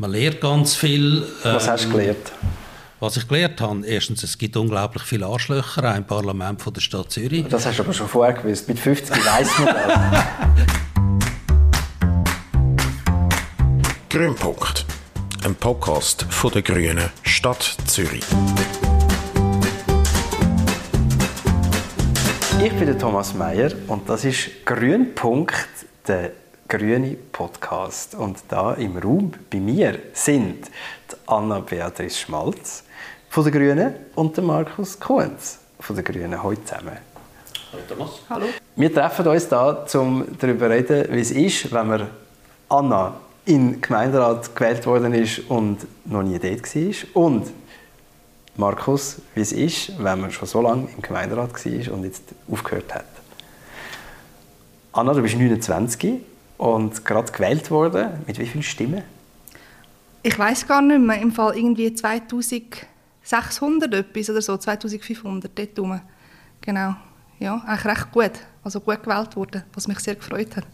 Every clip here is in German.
Man lernt ganz viel. Was hast du ähm, gelernt? Was ich gelernt habe, erstens, es gibt unglaublich viele Arschlöcher auch im Parlament von der Stadt Zürich. Das hast du aber schon vorher gewusst. Mit 50 weiss man das. Grünpunkt. Ein Podcast von der Grünen Stadt Zürich. Ich bin der Thomas Meyer und das ist Grünpunkt, der grüne Podcast. Und da im Raum bei mir sind die Anna Beatrice Schmalz von der Grünen und der Markus Kuhns von der Grünen. Heute zusammen. Hallo Thomas. Hallo. Wir treffen uns da, um darüber zu reden, wie es ist, wenn man Anna in den Gemeinderat gewählt worden ist und noch nie dort war. Und Markus, wie es ist, wenn man schon so lange im Gemeinderat war und jetzt aufgehört hat. Anna, du bist 29 und gerade gewählt worden. Mit wie vielen Stimmen? Ich weiß gar nicht mehr. Im Fall irgendwie 2600 etwas oder so, 2500 dort rum. Genau. Ja, eigentlich recht gut. Also gut gewählt worden, was mich sehr gefreut hat.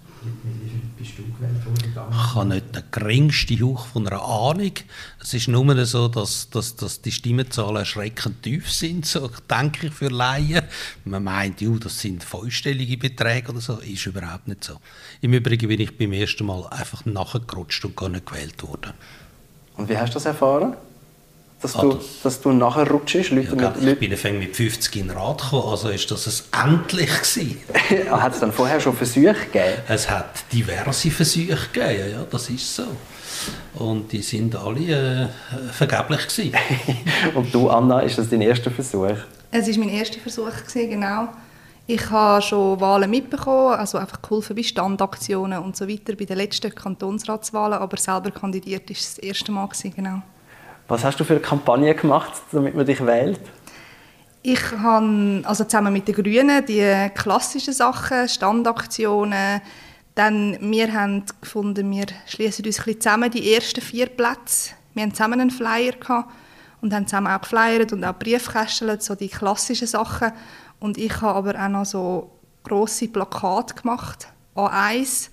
Bist du gewählt worden? Ich habe nicht den geringsten Hauch von einer Ahnung. Es ist nur so, dass, dass, dass die Stimmenzahlen erschreckend tief sind, so denke ich für Laien. Man meint, ja, das sind vollstellige Beträge oder so. Ist überhaupt nicht so. Im Übrigen bin ich beim ersten Mal einfach nachgerutscht und gar nicht gewählt worden. Und wie hast du das erfahren? Dass Ah, du, das- dass du nachher rutschst? Leute Ja, mit, ich bin anfang mit 50 in den Rat gekommen, also ist das ein endlich gewesen. hat es dann vorher schon Versuche gegeben? Es hat diverse Versuche gegeben, ja, das ist so. Und die sind alle äh, vergeblich gewesen. Und du, Anna, ist das dein erster Versuch? Es war mein erster Versuch, gewesen, genau. Ich habe schon Wahlen mitbekommen, also einfach geholfen bei Standaktionen und so weiter, bei den letzten Kantonsratswahlen, aber selber kandidiert ist das erste Mal, gewesen, genau. Was hast du für eine Kampagne gemacht, damit man dich wählt? Ich habe also zusammen mit den Grünen die klassischen Sachen, Standaktionen, dann wir haben gefunden, wir schließen uns zusammen die ersten vier Plätze. Wir haben zusammen einen Flyer und haben zusammen auch geflyert und auch Briefkästelt, so die klassischen Sachen. Und ich habe aber auch noch so grosse Plakate gemacht, A1,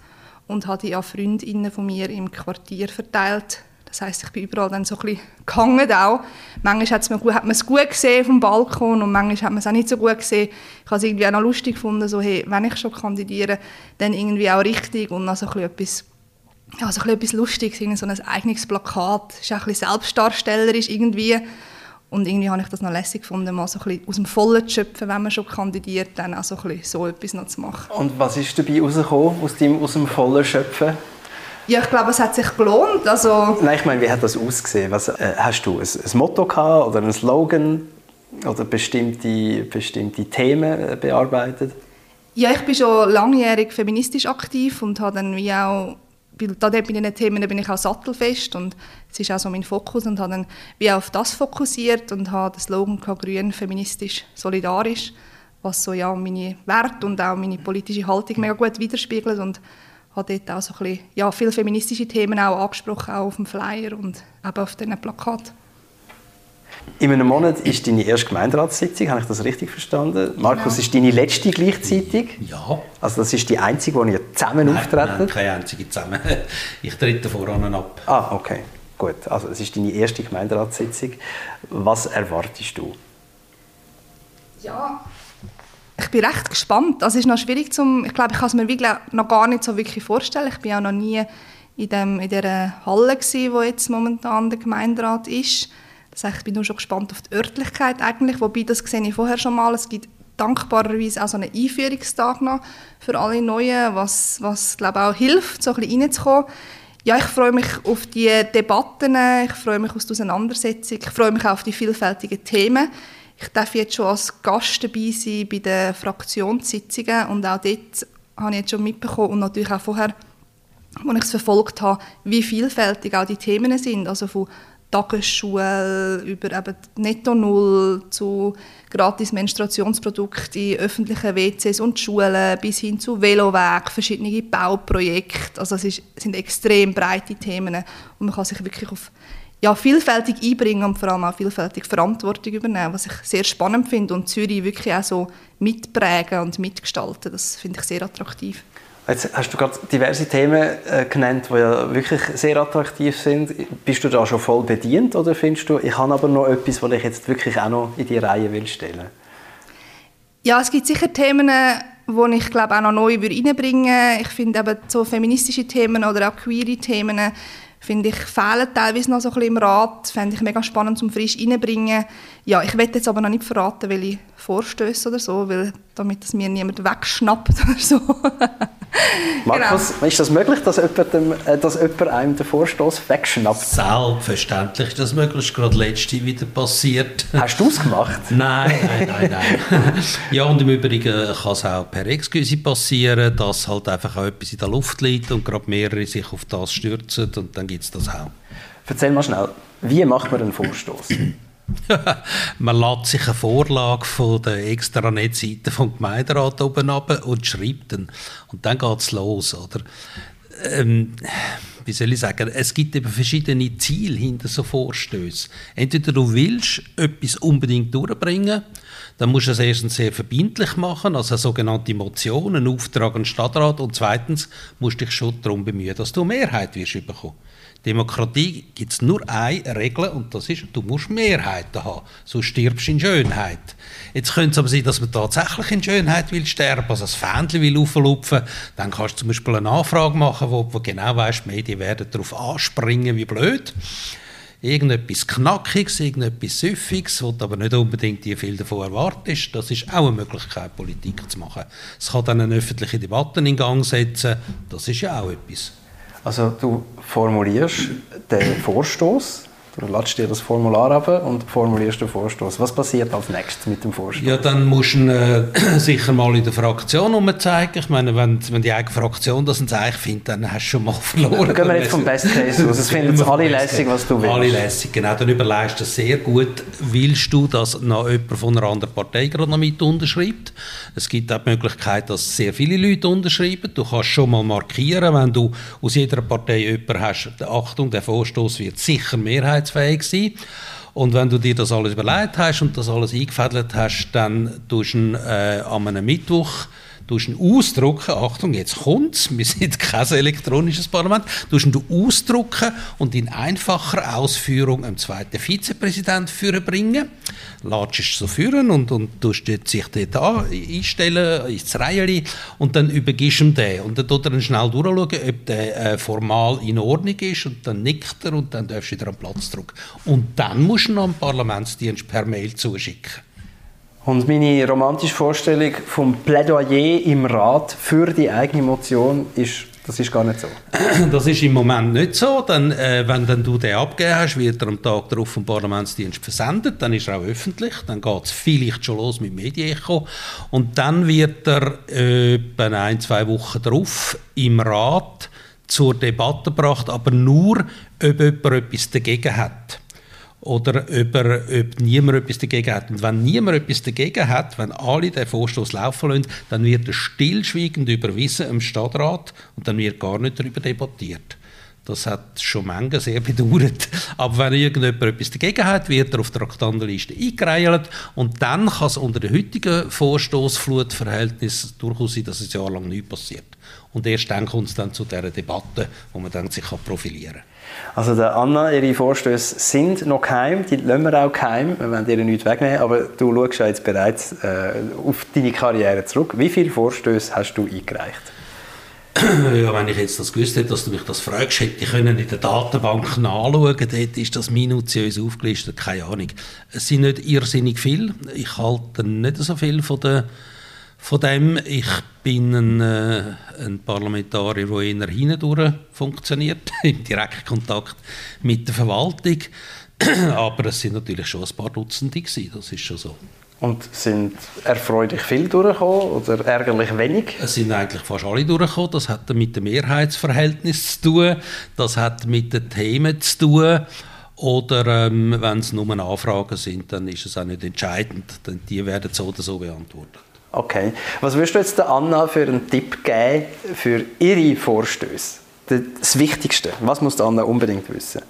und habe die an Freundinnen von mir im Quartier verteilt. Das heißt, ich bin überall dann so ein bisschen gehangen auch. Manchmal hat's mir gut, hat man es gut gesehen vom Balkon und manchmal hat man es auch nicht so gut gesehen. Ich habe es irgendwie auch noch lustig gefunden, so, hey, wenn ich schon kandidiere, dann irgendwie auch richtig und noch so ein bisschen etwas, ja, so ein bisschen etwas Lustiges, so ein eigenes Plakat. Ist auch ein selbstdarstellerisch irgendwie. Und irgendwie habe ich das noch lässig gefunden, mal so ein bisschen aus dem Vollen zu schöpfen, wenn man schon kandidiert, dann auch so, ein bisschen so etwas noch zu machen. Und was ist dabei rausgekommen aus, deinem, aus dem vollen Schöpfen? Ja, ich glaube, es hat sich gelohnt. Also, Nein, ich meine, wie hat das ausgesehen? Was, äh, hast du ein, ein Motto gehabt oder einen Slogan oder bestimmte, bestimmte Themen äh, bearbeitet? Ja, ich bin schon langjährig feministisch aktiv und habe dann wie auch da bei diesen Themen bin ich auch sattelfest und es ist auch so mein Fokus und habe dann wie auch auf das fokussiert und habe den Slogan gehabt, grün, feministisch, solidarisch, was so ja meine Werte und auch meine politische Haltung mega gut widerspiegelt und habe dort auch so ein bisschen, ja, viele feministische Themen auch angesprochen, auch auf dem Flyer und eben auf diesen Plakaten. In einem Monat ist deine erste Gemeinderatssitzung, habe ich das richtig verstanden? Markus, ist deine letzte gleichzeitig? Ja. Also das ist die einzige, wo ihr zusammen Nein, nein, keine einzige zusammen. Ich trete voran ab. Ah, okay. Gut, also es ist deine erste Gemeinderatssitzung. Was erwartest du? Ja, ich bin recht gespannt. Das ist noch schwierig zum. Ich glaube, ich kann es mir wirklich noch gar nicht so wirklich vorstellen. Ich bin auch noch nie in dem in der Halle gsi, wo jetzt momentan der Gemeinderat ist. Das heißt, ich bin nur schon gespannt auf die Örtlichkeit eigentlich. Wobei das sehe ich vorher schon mal. Es gibt dankbarerweise auch so einen Einführungstag noch für alle Neuen, was, was glaube auch hilft, so ein bisschen reinzukommen. Ja, ich freue mich auf die Debatten, ich freue mich auf die Auseinandersetzung, ich freue mich auch auf die vielfältigen Themen. Ich darf jetzt schon als Gast dabei sein bei den Fraktionssitzungen und auch dort habe ich jetzt schon mitbekommen und natürlich auch vorher, als ich es verfolgt habe, wie vielfältig auch die Themen sind, also von Tagesschule über eben Netto Null zu gratis Menstruationsprodukten in öffentlichen WCs und Schulen bis hin zu Veloweg, verschiedene Bauprojekte. Also es ist, sind extrem breite Themen und man kann sich wirklich auf ja, vielfältig einbringen und vor allem auch vielfältig Verantwortung übernehmen, was ich sehr spannend finde und Zürich wirklich auch so mitprägen und mitgestalten. Das finde ich sehr attraktiv. Jetzt hast du gerade diverse Themen äh, genannt, die ja wirklich sehr attraktiv sind. Bist du da schon voll bedient oder findest du, ich habe aber noch etwas, was ich jetzt wirklich auch noch in die Reihe will stellen? Ja, es gibt sicher Themen, die ich glaube auch noch neu reinbringen würde. Ich finde eben so feministische Themen oder auch queere Themen finde ich, fehlen teilweise noch so ein bisschen im Rat. Fände ich mega spannend zum frisch reinbringen. Ja, ich will jetzt aber noch nicht verraten, welche Vorstöße oder so, weil, damit es mir niemand wegschnappt oder so. Markus, genau. ist das möglich, dass jemand, dem, äh, dass jemand einem den Vorstoß wegschnappt? Selbstverständlich ist das möglich. Das ist gerade letzte wieder passiert. Hast du es gemacht? nein, nein, nein, nein. ja, und im Übrigen kann es auch per Excuse passieren, dass halt einfach auch etwas in der Luft liegt und gerade mehrere sich auf das stürzen und dann gibt es das auch. Erzähl mal schnell, wie macht man einen Vorstoß? man lädt sich eine Vorlage von der extra Netzseite vom Gemeinderat oben ab und schreibt dann. Und dann geht es los, oder? Ähm, wie soll ich sagen, es gibt eben verschiedene Ziele hinter so Vorstößen. Entweder du willst etwas unbedingt durchbringen, dann musst du es erstens sehr verbindlich machen, also eine sogenannte Motion, einen Auftrag an den Stadtrat, und zweitens musst du dich schon darum bemühen, dass du Mehrheit wirst bekommen. Demokratie gibt es nur eine Regel und das ist, du musst Mehrheiten haben. So stirbst du in Schönheit. Jetzt könnte es aber sein, dass man tatsächlich in Schönheit will sterben, also das Fähnchen will auflupfen. Dann kannst du zum Beispiel eine Nachfrage machen, wo, wo genau weißt, die Medien werden darauf anspringen, wie blöd. Irgendetwas Knackiges, irgendetwas Süffiges, wo du aber nicht unbedingt die viel davon erwartest. Das ist auch eine Möglichkeit, Politik zu machen. Es kann dann eine öffentliche Debatte in Gang setzen. Das ist ja auch etwas. Also du formulierst den Vorstoß Du ladest dir das Formular ab und formulierst den Vorstoß. Was passiert als nächstes mit dem Vorstoß? Ja, dann musst du äh, sicher mal in der Fraktion umzeigen. Ich meine, wenn, wenn die eigene Fraktion das ein Zeichen findet, dann hast du schon mal verloren. Dann gehen wir jetzt vom Best Case aus. Es finden jetzt alle lässig, was du willst. Alle lässig, genau. Dann überlegst du sehr gut, willst du, dass noch jemand von einer anderen Partei gerade noch mit unterschreibt. Es gibt auch die Möglichkeit, dass sehr viele Leute unterschreiben. Du kannst schon mal markieren, wenn du aus jeder Partei jemanden hast, Achtung, der Vorstoß wird sicher Mehrheit mehrheitsfähig sein. Und wenn du dir das alles überlegt hast und das alles eingefädelt hast, dann tust du äh, an einem Mittwoch du ihn ausdrucken, Achtung, jetzt kommt's, wir sind kein elektronisches Parlament, du ihn ausdrucken und in einfacher Ausführung einem zweiten Vizepräsident führen Latsch es so führen und, und tust sich dort einstellen, ins Reihe und dann übergibst ihm den. Und dann tut er schnell durchschauen, ob der äh, formal in Ordnung ist und dann nickt er und dann darfst du wieder am Platz drücken. Und dann musst du noch am Parlamentsdienst per Mail zuschicken. Und meine romantische Vorstellung vom Plädoyer im Rat für die eigene Motion ist, das ist gar nicht so. Das ist im Moment nicht so. Dann, äh, wenn dann du den abgegeben hast, wird er am Tag darauf vom Parlamentsdienst versendet. Dann ist er auch öffentlich. Dann geht es vielleicht schon los mit Medienecho. Und dann wird er äh, etwa ein, zwei Wochen darauf im Rat zur Debatte gebracht, aber nur, ob jemand etwas dagegen hat oder ob, er, ob niemand etwas dagegen hat. Und wenn niemand etwas dagegen hat, wenn alle den Vorstoß laufen lassen, dann wird er stillschweigend überwiesen im Stadtrat und dann wird gar nicht darüber debattiert. Das hat schon Menge sehr bedauert. Aber wenn irgendjemand etwas dagegen hat, wird er auf der Traktandenliste eingereiht und dann kann es unter den heutigen Vorstoßflutverhältnissen durchaus sein, dass es jahrelang nichts passiert. Und erst dann kommt es dann zu dieser Debatte, wo man dann sich profilieren kann. Also der Anna, ihre Vorstöße sind noch geheim, die lassen wir auch geheim, wir wollen dir nichts wegnehmen, aber du schaust ja jetzt bereits äh, auf deine Karriere zurück. Wie viele Vorstöße hast du eingereicht? Ja, wenn ich jetzt das gewusst hätte, dass du mich das fragst, hätte ich können in der Datenbank nachschauen Dort ist das minutiös aufgelistet, keine Ahnung. Es sind nicht irrsinnig viel. Ich halte nicht so viel von der von dem, ich bin ein, äh, ein Parlamentarier, der eher hindurch funktioniert, im direkten Kontakt mit der Verwaltung. Aber es sind natürlich schon ein paar Dutzende gewesen, das ist schon so. Und sind erfreulich viel durchgekommen oder ärgerlich wenig? Es sind eigentlich fast alle durchgekommen. Das hat mit dem Mehrheitsverhältnis zu tun, das hat mit den Themen zu tun. Oder ähm, wenn es nur Anfragen sind, dann ist es auch nicht entscheidend, denn die werden so oder so beantwortet. Okay. Was würdest du jetzt der Anna für einen Tipp geben für ihre Vorstöße? Das Wichtigste. Was muss Anna unbedingt wissen?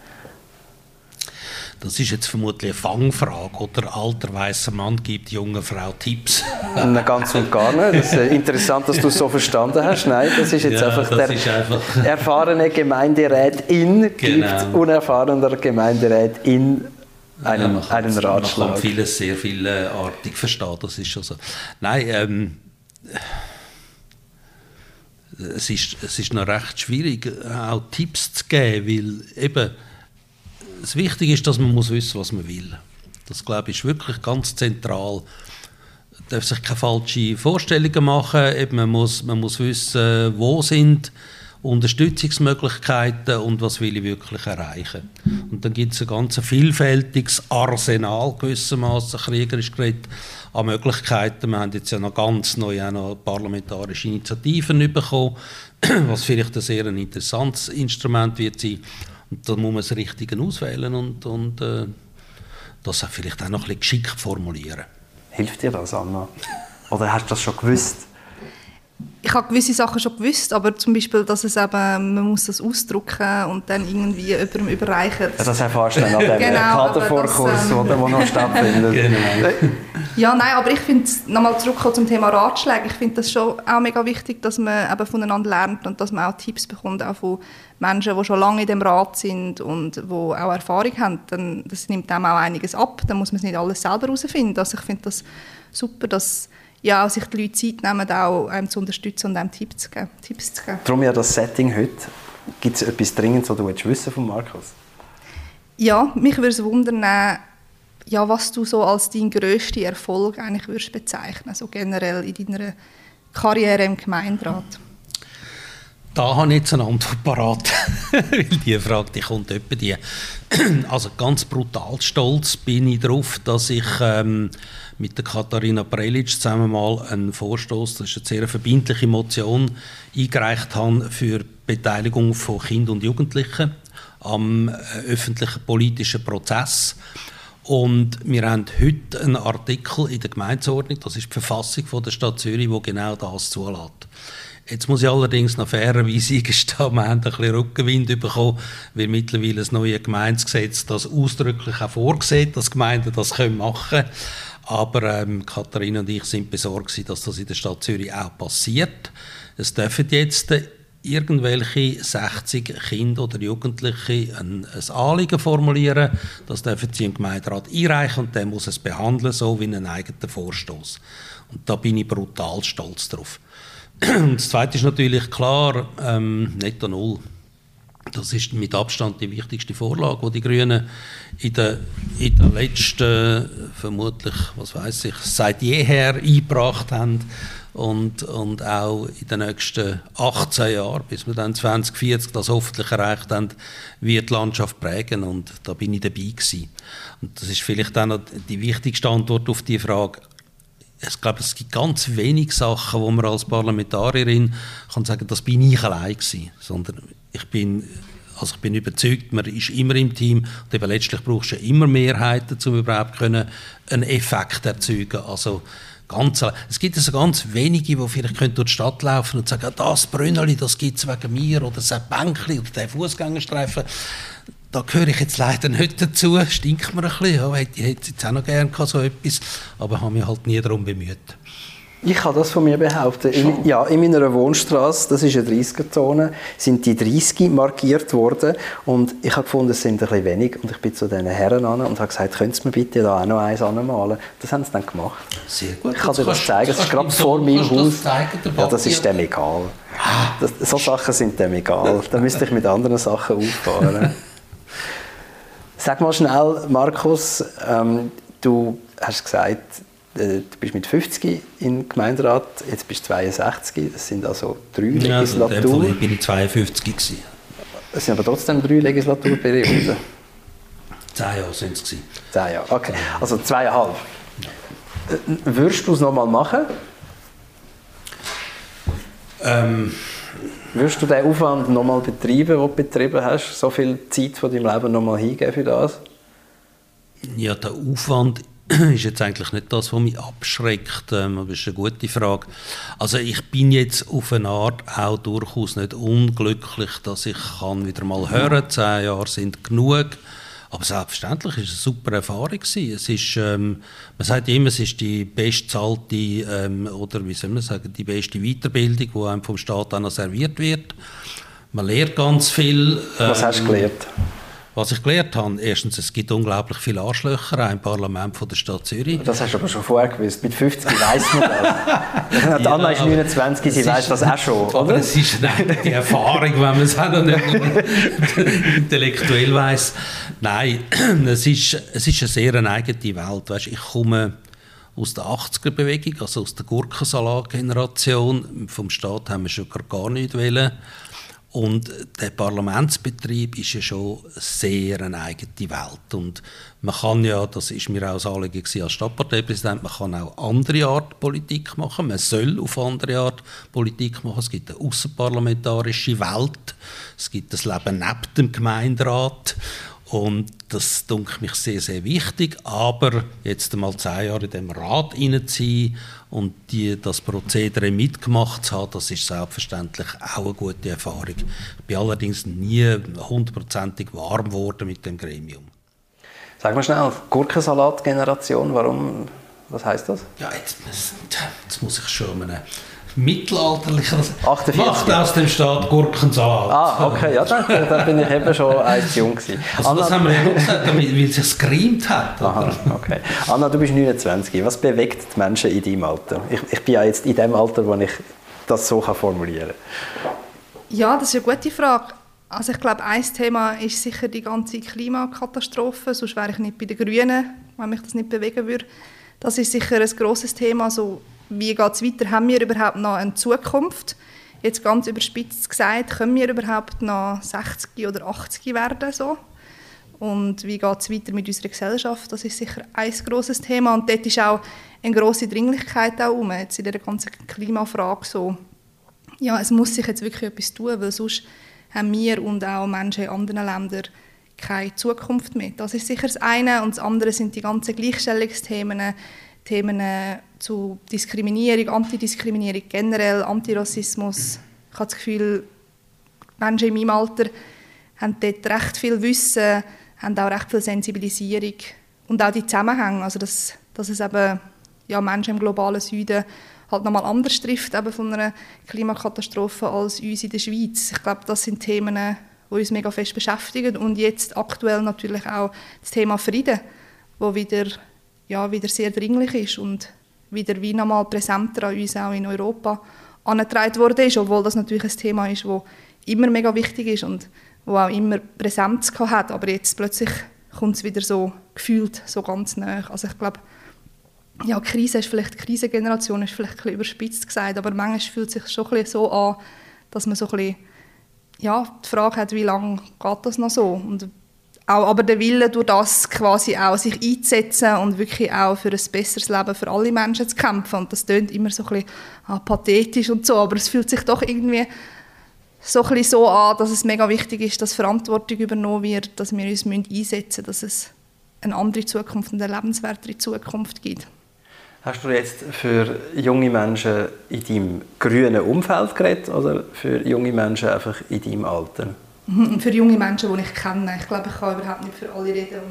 Das ist jetzt vermutlich eine Fangfrage. Oder alter weißer Mann gibt junge Frau Tipps. Nein, ganz und gar nicht. Das ist interessant, dass du es so verstanden hast. Nein, das ist jetzt ja, einfach der einfach erfahrene Gemeinderat in genau. gibt unerfahrener Gemeinderat in einen, ja, einen Ratschlag. Man kann vieles sehr vielartig verstehen, das ist schon so. Nein, ähm, es ist, es ist noch recht schwierig, auch Tipps zu geben, weil eben das Wichtige ist, dass man muss wissen, was man will. Das glaube ich ist wirklich ganz zentral. Man darf sich keine falschen Vorstellungen machen. Eben man, muss, man muss wissen, wo sind Unterstützungsmöglichkeiten und was will ich wirklich erreichen. Und dann gibt es ein ganz vielfältiges Arsenal gewissermaßen kriegerisch geredet an Möglichkeiten. Wir haben jetzt ja noch ganz neu auch noch parlamentarische Initiativen bekommen, was vielleicht ein sehr interessantes Instrument wird sein. Und da muss man das Richtige auswählen und, und äh, das vielleicht auch noch ein bisschen geschickt formulieren. Hilft dir das, Anna? Oder hast du das schon gewusst? Ich habe gewisse Sachen schon gewusst, aber zum Beispiel, dass es eben, man muss das ausdrucken und dann irgendwie jemandem überreichen. Ja, das erfährst du dann an dem genau, Kadervorkurs, ähm, der noch stattfindet. genau. Ja, nein, aber ich finde, nochmal zurückkommen zum Thema Ratschläge, ich finde das schon auch mega wichtig, dass man eben voneinander lernt und dass man auch Tipps bekommt, auch von Menschen, die schon lange in dem Rat sind und die auch Erfahrung haben. Dann, das nimmt einem auch einiges ab, dann muss man es nicht alles selber herausfinden. Also ich finde das super, dass ja, sich die Leute Zeit nehmen, auch einem zu unterstützen und einem Tipps zu geben. Tipps zu geben. Darum ja das Setting heute. Gibt es etwas Dringendes, was du wissen von Markus? Ja, mich würde es wundern, ja, was du so als deinen grössten Erfolg eigentlich würdest bezeichnen, so generell in deiner Karriere im Gemeinderat. Da habe ich jetzt eine Antwort parat, weil die Frage die kommt etwa die. Also ganz brutal stolz bin ich darauf, dass ich ähm, mit der Katharina Prelic zusammen mal einen Vorstoß, das ist eine sehr verbindliche Motion, eingereicht haben für Beteiligung von Kindern und Jugendlichen am äh, öffentlichen politischen Prozess. Und wir haben heute einen Artikel in der Gemeindeordnung, das ist die Verfassung von der Stadt Zürich, wo genau das zulässt. Jetzt muss ich allerdings noch fairerweise eingestehen, wir haben ein bisschen Rückenwind bekommen, weil mittlerweile das neue Gemeindegesetz das ausdrücklich auch vorgesehen, dass Gemeinden das machen können. Aber ähm, Katharina und ich sind besorgt, dass das in der Stadt Zürich auch passiert. Es dürfen jetzt irgendwelche 60 Kinder oder Jugendliche ein, ein Anliegen formulieren. Das dürfen sie im Gemeinderat einreichen und der muss es behandeln, so wie einen eigenen Vorstoß. Und da bin ich brutal stolz drauf. Und das Zweite ist natürlich klar, ähm, netto null. Das ist mit Abstand die wichtigste Vorlage, die die Grünen in den, in den letzten, vermutlich, was weiß ich, seit jeher eingebracht haben und, und auch in den nächsten 18 Jahren, bis wir dann 2040 das hoffentlich erreicht haben, wird die Landschaft prägen und da bin ich dabei gewesen. Und das ist vielleicht noch die wichtigste Antwort auf die Frage. Ich glaube, es gibt ganz wenig Sachen, wo man als Parlamentarierin kann sagen, das bin ich allein gewesen, sondern ich bin also ich bin überzeugt, man ist immer im Team und eben letztlich brauchst du immer Mehrheiten, um überhaupt können einen Effekt erzeugen Also ganz, es gibt also ganz wenige, die vielleicht können durch die Stadt laufen und sagen, das Brünneli, das gibt es wegen mir oder das Bänkli oder der Fußgängerstreifen. Da gehöre ich jetzt leider nicht dazu, stinkt mir ein bisschen. Ich hätte jetzt auch noch gerne so etwas, aber habe mich halt nie darum bemüht. Ich kann das von mir behaupten. In, ja, in meiner Wohnstraße, das ist eine 30er-Zone, sind die 30 markiert worden und ich habe gefunden, es sind ein bisschen wenig und ich bin zu diesen Herren an und habe gesagt, können Sie mir bitte da auch noch eins anmalen? Das haben sie dann gemacht. Sehr gut. Ich kann dir das zeigen, das ist gerade vor meinem Haus. Das ja, das ist dem egal. Das, so Sachen sind dem egal. Da müsste ich mit anderen Sachen auffahren. Sag mal schnell, Markus, ähm, du hast gesagt, äh, du bist mit 50 im Gemeinderat, jetzt bist du 62, das sind also drei ja, Legislaturen. Ja, bin ich 52 gewesen. Es sind aber trotzdem drei Legislaturperioden. Zehn Jahre sind es Zehn Jahre, okay. Also zweieinhalb. Ja. Äh, würdest du es nochmal machen? Ähm, Würdest du den Aufwand nochmal betreiben, den du betrieben hast? So viel Zeit von deinem Leben nochmal hingeben für das? Ja, der Aufwand ist jetzt eigentlich nicht das, was mich abschreckt. Ähm, das ist eine gute Frage. Also ich bin jetzt auf eine Art auch durchaus nicht unglücklich, dass ich kann wieder mal hören, zehn Jahre sind genug. Aber selbstverständlich ist es eine super Erfahrung gewesen. Es ist, ähm, man sagt immer, es ist die bestzahlte ähm, oder wie soll man sagen, die beste Weiterbildung, die einem vom Staat auch noch serviert wird. Man lernt ganz viel. Ähm, Was hast du ähm, gelernt? Was ich gelernt habe, erstens, es gibt unglaublich viele Arschlöcher im Parlament von der Stadt Zürich. Das hast du aber schon vorher gewusst. Mit 50 weiß man das. ja, Anna ist 29, sie weiß das auch schon, oder? Aber es ist die Erfahrung, wenn man es auch noch nicht intellektuell weiß. Nein, es ist, es ist eine sehr eigene Welt. Weißt, ich komme aus der 80er-Bewegung, also aus der Gurkensalat-Generation. Vom Staat haben wir schon gar nicht wollen. Und der Parlamentsbetrieb ist ja schon sehr eine eigene Welt. Und man kann ja, das ist mir auch das Anliegen als Stadtparteipräsident, man kann auch andere Art Politik machen. Man soll auf andere Art Politik machen. Es gibt eine außerparlamentarische Welt. Es gibt das Leben neben dem Gemeinderat. Und das denke mich sehr, sehr wichtig. Aber jetzt einmal zehn Jahre in dem Rat sein und die, das Prozedere mitgemacht zu haben, das ist selbstverständlich auch eine gute Erfahrung. Ich bin allerdings nie hundertprozentig warm geworden mit dem Gremium. Sag mal schnell, Gurkensalat-Generation, warum, was heißt das? Ja, jetzt, jetzt muss ich schon einen mittelalterlicher. 48. Macht aus dem Staat Gurkensalat. Ah, okay, ja, dann, dann bin ich eben schon eins jung gewesen. Also Anna, das haben wir ja noch gesagt, weil es es gerimt hat. Aha, okay. Anna, du bist 29. Was bewegt die Menschen in deinem Alter? Ich, ich bin ja jetzt in dem Alter, wo ich das so formulieren kann. Ja, das ist eine gute Frage. Also ich glaube, ein Thema ist sicher die ganze Klimakatastrophe. Sonst wäre ich nicht bei den Grünen, wenn mich das nicht bewegen würde. Das ist sicher ein grosses Thema. So wie geht es weiter? Haben wir überhaupt noch eine Zukunft? Jetzt ganz überspitzt gesagt, können wir überhaupt noch 60 oder 80 werden? So? Und wie geht es weiter mit unserer Gesellschaft? Das ist sicher ein grosses Thema. Und dort ist auch eine grosse Dringlichkeit auch um, jetzt in der ganzen Klimafrage. So, ja, es muss sich jetzt wirklich etwas tun, weil sonst haben wir und auch Menschen in anderen Ländern keine Zukunft mehr. Das ist sicher das eine. Und das andere sind die ganzen Gleichstellungsthemen, Themen äh, zu Diskriminierung, Antidiskriminierung generell, Antirassismus. Ich habe das Gefühl, Menschen in meinem Alter haben dort recht viel Wissen, haben auch recht viel Sensibilisierung und auch die Zusammenhänge, also dass, dass es eben ja, Menschen im globalen Süden halt nochmal anders trifft eben von einer Klimakatastrophe als uns in der Schweiz. Ich glaube, das sind Themen, die uns mega fest beschäftigen und jetzt aktuell natürlich auch das Thema Frieden, wo wieder ja, wieder sehr dringlich ist und wieder wie nochmal präsenter an uns auch in Europa angetragen ist, obwohl das natürlich ein Thema ist, das immer mega wichtig ist und wo auch immer Präsenz hat, aber jetzt plötzlich kommt es wieder so gefühlt so ganz nah. Also ich glaube, ja, Krise ist vielleicht, die Krisengeneration ist vielleicht ein bisschen überspitzt gesagt, aber manchmal fühlt es sich schon ein bisschen so an, dass man so ein bisschen, ja, die Frage hat, wie lange geht das noch so und auch, aber der Wille, durch das quasi auch sich einzusetzen und wirklich auch für ein besseres Leben für alle Menschen zu kämpfen. Und das klingt immer so ein bisschen ah, pathetisch und so, aber es fühlt sich doch irgendwie so, ein bisschen so an, dass es mega wichtig ist, dass Verantwortung übernommen wird, dass wir uns einsetzen müssen, dass es eine andere Zukunft und eine lebenswertere Zukunft gibt. Hast du jetzt für junge Menschen in deinem grünen Umfeld geredet oder für junge Menschen einfach in deinem Alter? Mhm, für junge Menschen, die ich kenne. Ich glaube, ich kann überhaupt nicht für alle reden.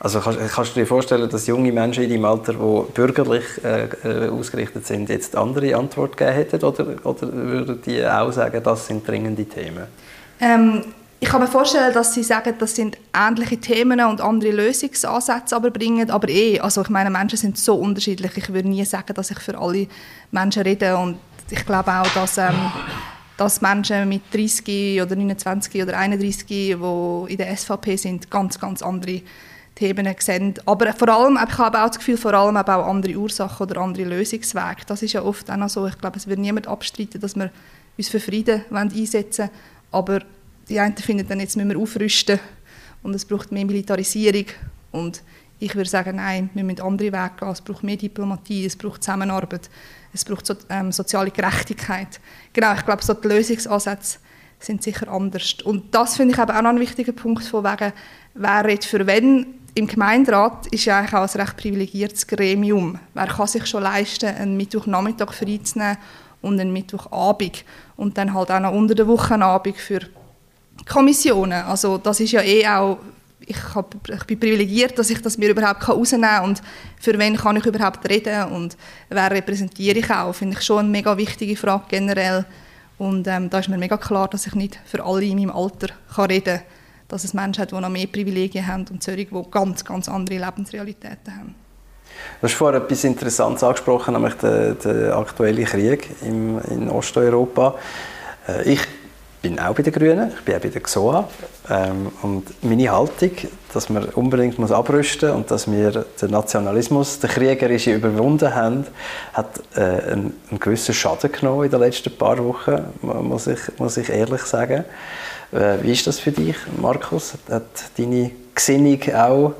also kannst, kannst, du dir vorstellen, dass junge Menschen in deinem Alter, die bürgerlich äh, äh, ausgerichtet sind, jetzt andere Antwort gegeben hätten? Oder, oder würden die auch sagen, das sind dringende Themen? Ähm, ich kann mir vorstellen, dass sie sagen, das sind ähnliche Themen und andere Lösungsansätze aber bringen. Aber eh, also ich meine, Menschen sind so unterschiedlich. Ich würde nie sagen, dass ich für alle Menschen rede. Und ich glaube auch, dass ähm, dass Menschen mit 30 oder 29 oder 31, die in der SVP sind, ganz, ganz andere Themen sehen. Aber vor allem, ich habe auch das Gefühl, vor allem auch andere Ursachen oder andere Lösungswege. Das ist ja oft auch so. Ich glaube, es wird niemand abstreiten, dass wir uns für Frieden einsetzen wollen. Aber die einen finden dann, jetzt müssen wir aufrüsten und es braucht mehr Militarisierung. Und ich würde sagen, nein, wir müssen andere Wege gehen. Es braucht mehr Diplomatie, es braucht Zusammenarbeit es braucht so, ähm, soziale Gerechtigkeit. Genau, ich glaube, so die Lösungsansätze sind sicher anders. Und das finde ich aber auch noch ein wichtiger Punkt, von wegen, wer redet für wen. Im Gemeinderat ist ja eigentlich auch ein recht privilegiertes Gremium. Wer kann sich schon leisten, einen Mittwochnachmittag freizunehmen und einen Mittwochabend und dann halt auch noch unter der Woche Abend für Kommissionen. Also das ist ja eh auch ich, hab, ich bin privilegiert, dass ich das mir überhaupt herausnehmen kann und für wen kann ich überhaupt reden und wer repräsentiere ich auch, finde ich schon eine mega wichtige Frage generell. Und ähm, da ist mir mega klar, dass ich nicht für alle in meinem Alter kann reden kann, dass es Menschen hat, die noch mehr Privilegien haben und solche, die ganz, ganz andere Lebensrealitäten haben. Du hast vorhin etwas Interessantes angesprochen, nämlich den, den aktuellen Krieg im, in Osteuropa. Äh, ich bin auch bei den Grünen, ich bin auch bei der GSOA. Ähm, und meine Haltung, dass man unbedingt muss abrüsten und dass wir den Nationalismus, den kriegerischen überwunden haben, hat äh, einen, einen, gewissen Schaden genommen in den letzten paar Wochen, muss ich, muss ich ehrlich sagen. Äh, wie ist das für dich, Markus? Hat deine Gesinnung auch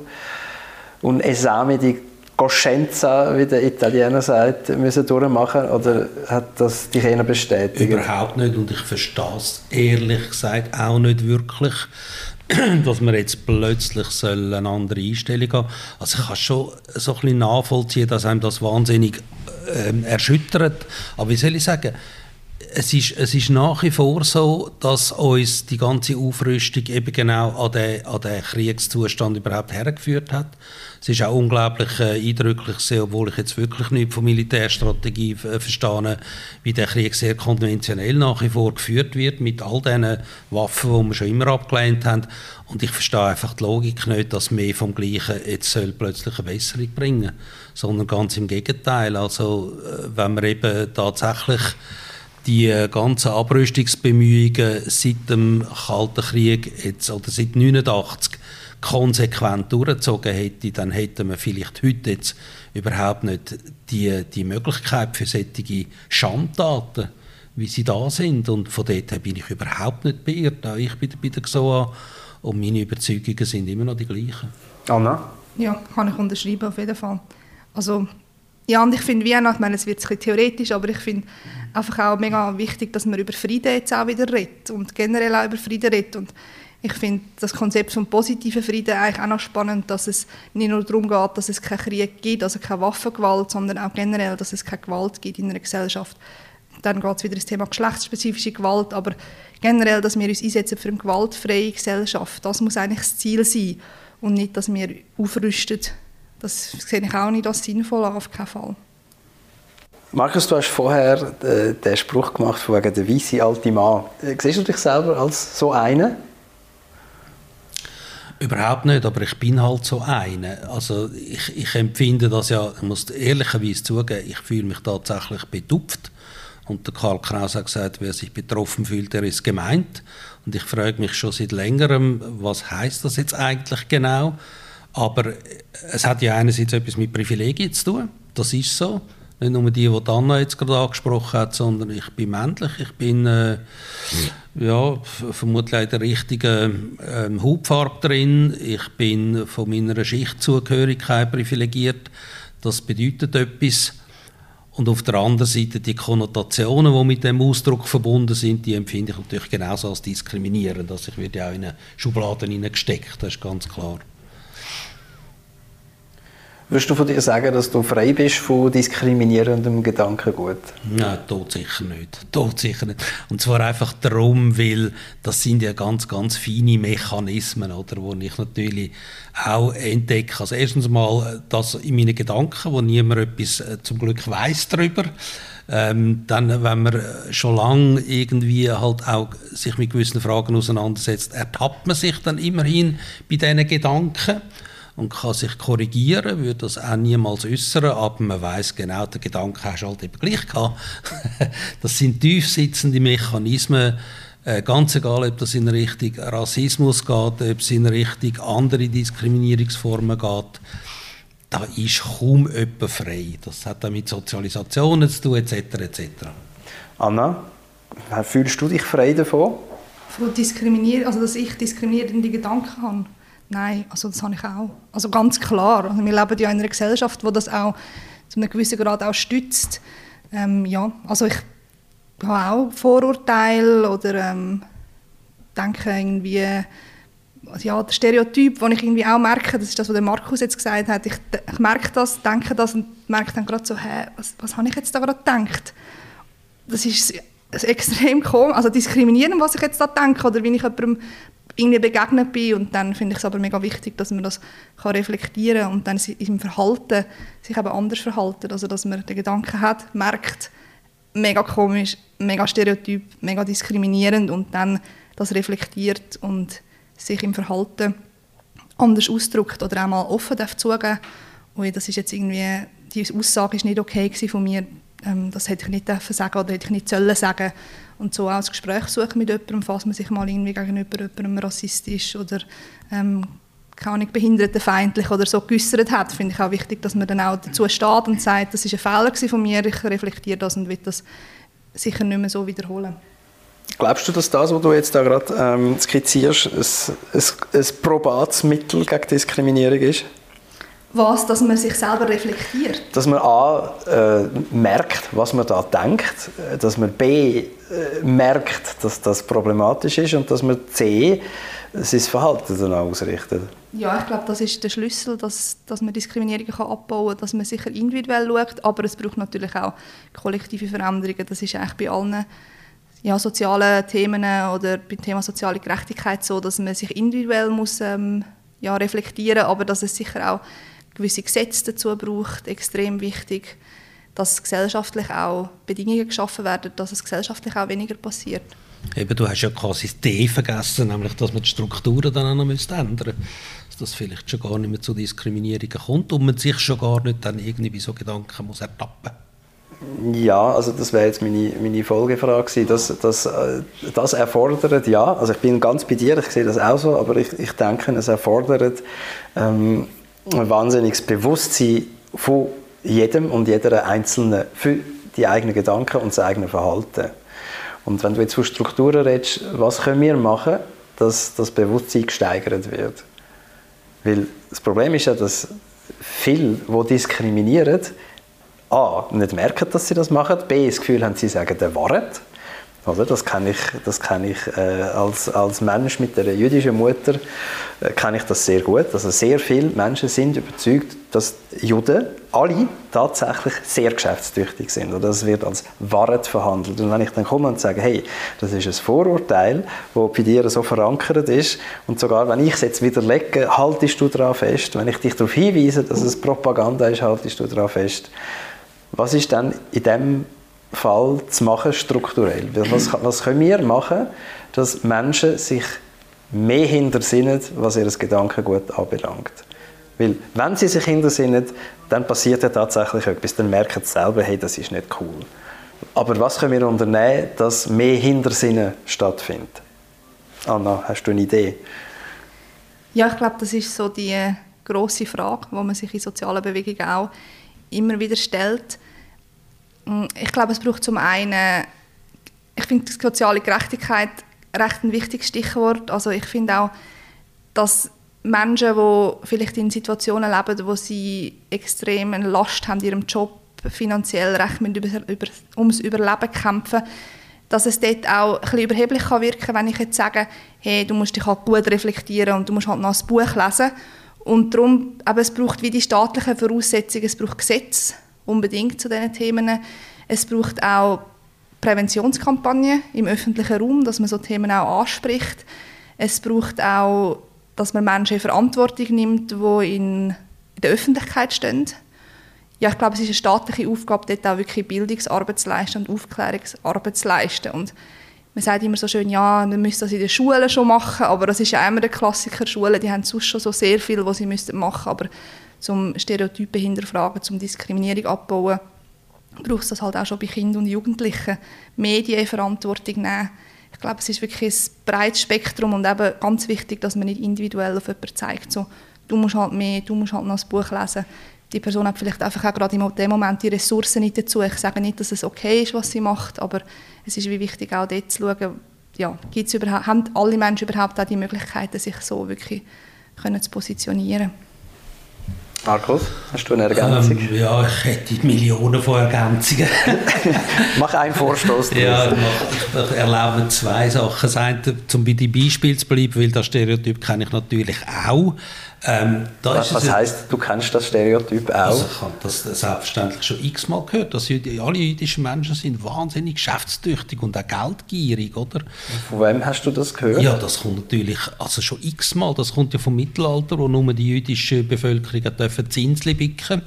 und Esame die Coscienza, wie der Italiener sagt, müssen durchmachen oder hat das dich eher bestätigt? Überhaupt nicht und ich verstehe es ehrlich gesagt auch nicht wirklich, dass man jetzt plötzlich soll eine andere Einstellung haben Also ich kann schon so ein bisschen nachvollziehen, dass einem das wahnsinnig äh, erschüttert. Aber wie soll ich sagen, es ist, es ist nach wie vor so, dass uns die ganze Aufrüstung eben genau an den, an den Kriegszustand überhaupt hergeführt hat. Es ist auch unglaublich äh, eindrücklich sehr, obwohl ich jetzt wirklich nicht von Militärstrategie äh, verstehe, wie der Krieg sehr konventionell nach wie vor geführt wird, mit all diesen Waffen, die wir schon immer abgelehnt haben. Und ich verstehe einfach die Logik nicht, dass mehr vom Gleichen jetzt soll plötzlich eine Besserung bringen sondern ganz im Gegenteil. Also, äh, wenn wir eben tatsächlich die ganzen Abrüstungsbemühungen seit dem Kalten Krieg jetzt, oder seit 1989 konsequent durchgezogen hätte, dann hätten wir vielleicht heute jetzt überhaupt nicht die, die Möglichkeit für solche Schandtaten, wie sie da sind. Und von dort her bin ich überhaupt nicht beirrt. Auch ich bin bei der GSOA und meine Überzeugungen sind immer noch die gleichen. Anna? Ja, kann ich unterschreiben, auf jeden Fall. Also, ja, und ich finde, auch, ich meine, es wird ein theoretisch, aber ich finde einfach auch mega wichtig, dass man über Frieden jetzt auch wieder redet und generell auch über Frieden redet. Und ich finde das Konzept vom positiven Frieden eigentlich auch noch spannend, dass es nicht nur darum geht, dass es keinen Krieg gibt, also keine Waffengewalt, sondern auch generell, dass es keine Gewalt gibt in einer Gesellschaft. Dann geht es wieder ins Thema geschlechtsspezifische Gewalt, aber generell, dass wir uns einsetzen für eine gewaltfreie Gesellschaft, das muss eigentlich das Ziel sein und nicht, dass wir aufrüsten. Das sehe ich auch nicht als sinnvoll, auf keinen Fall. Markus, du hast vorher äh, den Spruch gemacht von wegen der weiße alte Mann. Äh, siehst du dich selber als so einen? Überhaupt nicht, aber ich bin halt so einer. Also ich, ich empfinde das ja, ich muss ehrlicherweise zugeben, ich fühle mich tatsächlich betupft. Und der Karl Kraus hat gesagt, wer sich betroffen fühlt, der ist gemeint. Und ich frage mich schon seit längerem, was heißt das jetzt eigentlich genau? Aber es hat ja einerseits etwas mit Privilegien zu tun. Das ist so. Nicht nur die, die Anna jetzt gerade angesprochen hat, sondern ich bin männlich. Ich bin äh, ja, vermutlich in der richtigen ähm, Hautfarbe drin. Ich bin von meiner Schichtzugehörigkeit privilegiert. Das bedeutet etwas. Und auf der anderen Seite die Konnotationen, die mit dem Ausdruck verbunden sind, die empfinde ich natürlich genauso als diskriminierend. Also ich werde ja auch in eine Schublade hineingesteckt, das ist ganz klar. Würdest du von dir sagen, dass du frei bist von diskriminierendem Gedankengut? Nein, tot sicher nicht. Tot sicher nicht. Und zwar einfach darum, weil das sind ja ganz, ganz feine Mechanismen, oder, wo ich natürlich auch entdecke. Also erstens mal das in meinen Gedanken, wo niemand etwas äh, zum Glück weiß darüber. Ähm, dann, wenn man schon lange irgendwie halt auch sich mit gewissen Fragen auseinandersetzt, ertappt man sich dann immerhin bei diesen Gedanken und kann sich korrigieren, würde das auch niemals äußern, aber man weiß genau, der Gedanke hast du halt eben gleich gehabt. das sind tiefsitzende Mechanismen, äh, ganz egal, ob das in Richtung Rassismus geht, ob es in Richtung andere Diskriminierungsformen geht, da ist kaum jemand frei. Das hat auch mit Sozialisationen zu tun, etc. etc. Anna, fühlst du dich frei davon? Von diskriminieren, also dass ich diskriminierende Gedanken habe? Nein, also das habe ich auch. Also ganz klar. Also wir leben ja in einer Gesellschaft, die das auch zu einem gewissen Grad auch stützt. Ähm, ja, also ich habe auch Vorurteile oder ähm, denke irgendwie, ja, der Stereotyp, den ich irgendwie auch merke, das ist das, was der Markus jetzt gesagt hat, ich, ich merke das, denke das und merke dann gerade so, hä, was, was habe ich jetzt da gerade gedacht? Das ist extrem komisch, also diskriminierend, was ich jetzt da denke oder wie ich jemandem irgendwie begegnet bin und dann finde ich es aber mega wichtig, dass man das kann reflektieren und dann im Verhalten sich eben anders verhalten, also dass man den Gedanken hat, merkt, mega komisch, mega stereotyp, mega diskriminierend und dann das reflektiert und sich im Verhalten anders ausdrückt oder auch mal offen darf zugeben, ui, das ist jetzt irgendwie, die Aussage ist nicht okay von mir, ähm, das hätte ich nicht dürfen sagen oder hätte ich nicht sollen sagen und so auch das Gespräch suchen mit jemandem, falls man sich mal irgendwie gegenüber jemandem rassistisch oder ähm, keine behindertenfeindlich oder so geäußert hat, finde ich auch wichtig, dass man dann auch dazu steht und sagt, das ist ein Fehler von mir, ich reflektiere das und will das sicher nicht mehr so wiederholen. Glaubst du, dass das, was du jetzt da gerade ähm, skizzierst, ein, ein, ein probates Mittel gegen Diskriminierung ist? Was? Dass man sich selber reflektiert? Dass man A. Äh, merkt, was man da denkt, dass man B. Äh, merkt, dass das problematisch ist und dass man C. sein Verhalten danach ausrichtet. Ja, ich glaube, das ist der Schlüssel, dass, dass man Diskriminierung kann abbauen kann, dass man sicher individuell schaut, aber es braucht natürlich auch kollektive Veränderungen. Das ist eigentlich bei allen ja, sozialen Themen oder beim Thema soziale Gerechtigkeit so, dass man sich individuell muss, ähm, ja, reflektieren muss, aber dass es sicher auch gewisse Gesetze dazu braucht, extrem wichtig, dass gesellschaftlich auch Bedingungen geschaffen werden, dass es gesellschaftlich auch weniger passiert. Eben, du hast ja quasi das D vergessen, nämlich, dass man die Strukturen dann auch noch ändern müsste. Dass das vielleicht schon gar nicht mehr zu Diskriminierungen kommt und man sich schon gar nicht dann irgendwie bei so Gedanken muss ertappen ja, also das wäre jetzt meine, meine Folgefrage Das, das, äh, das erfordert, ja, also ich bin ganz bei dir, ich sehe das auch so, aber ich, ich denke, es erfordert ähm, ein wahnsinniges Bewusstsein von jedem und jeder Einzelnen für die eigenen Gedanken und das eigene Verhalten. Und wenn du jetzt von Strukturen redest, was können wir machen, dass das Bewusstsein gesteigert wird? Weil das Problem ist ja, dass viele, die diskriminieren, A, nicht merken, dass sie das machen, B, das Gefühl haben, sie sagen der Wahrheit oder? Das kenne ich, das kenn ich äh, als, als Mensch mit einer jüdischen Mutter äh, kenne ich das sehr gut. Also sehr viele Menschen sind überzeugt, dass Juden alle tatsächlich sehr geschäftstüchtig sind. Oder das wird als Wahrheit verhandelt. Und wenn ich dann komme und sage, hey, das ist ein Vorurteil, das bei dir so verankert ist und sogar wenn ich es jetzt widerlege, haltest du daran fest. Wenn ich dich darauf hinweise, dass es Propaganda ist, haltest du daran fest. Was ist dann in dem Fall zu machen, strukturell. Was, was können wir machen, dass Menschen sich mehr hintersinnen, was ihr Gedankengut anbelangt? Weil, wenn sie sich hintersinnen, dann passiert ja tatsächlich etwas. Dann merken sie selber, hey, das ist nicht cool. Aber was können wir unternehmen, dass mehr Hintersinnen stattfindet? Anna, hast du eine Idee? Ja, ich glaube, das ist so die große Frage, die man sich in sozialen Bewegungen auch immer wieder stellt ich glaube, es braucht zum einen, ich finde soziale Gerechtigkeit recht ein wichtiges Stichwort. Also ich finde auch, dass Menschen, die vielleicht in Situationen leben, wo sie extrem eine Last haben in ihrem Job, finanziell recht über, über, ums Überleben kämpfen, dass es dort auch ein bisschen überheblich kann wirken kann, wenn ich jetzt sage, hey, du musst dich halt gut reflektieren und du musst halt noch ein Buch lesen. Und darum, aber es braucht wie die staatlichen Voraussetzungen, es braucht Gesetze, unbedingt zu diesen Themen. Es braucht auch Präventionskampagnen im öffentlichen Raum, dass man so Themen auch anspricht. Es braucht auch, dass man Menschen in Verantwortung nimmt, die in, der Öffentlichkeit stehen. Ja, ich glaube, es ist eine staatliche Aufgabe, dort auch wirklich Bildungsarbeit zu leisten und Aufklärungsarbeit zu leisten. Und man sagt immer so schön, ja, man müsste das in den Schulen schon machen, aber das ist ja immer der Klassiker. Schulen, die haben sonst schon so sehr viel, was sie machen müssten aber zum Stereotypen hinterfragen, zum Diskriminierung abbauen, braucht es das halt auch schon bei Kindern und Jugendlichen. Medienverantwortung nehmen. Ich glaube, es ist wirklich ein breites Spektrum und eben ganz wichtig, dass man nicht individuell auf jemanden zeigt, so, du musst halt mehr, du musst halt noch ein Buch lesen. Die Person hat vielleicht einfach auch gerade in dem Moment die Ressourcen nicht dazu. Ich sage nicht, dass es okay ist, was sie macht, aber es ist wie wichtig, auch dort zu schauen, ja, gibt's überhaupt, haben alle Menschen überhaupt auch die Möglichkeiten, sich so wirklich können zu positionieren Markus, hast du eine Ergänzung? Ähm, ja, ich hätte Millionen von Ergänzungen. Mach einen Vorstoß. ja, ich, erlaube zwei Sachen. Das eine, um bei dem Beispiel zu bleiben, weil das Stereotyp kenne ich natürlich auch. Ähm, was was heisst, du kennst das Stereotyp auch? Also ich habe das selbstverständlich schon x-mal gehört, dass alle jüdischen Menschen sind wahnsinnig geschäftstüchtig und auch geldgierig, oder? Von wem hast du das gehört? Ja, das kommt natürlich, also schon x-mal, das kommt ja vom Mittelalter, wo nur die jüdische Bevölkerung dürfen Zinsli bicken.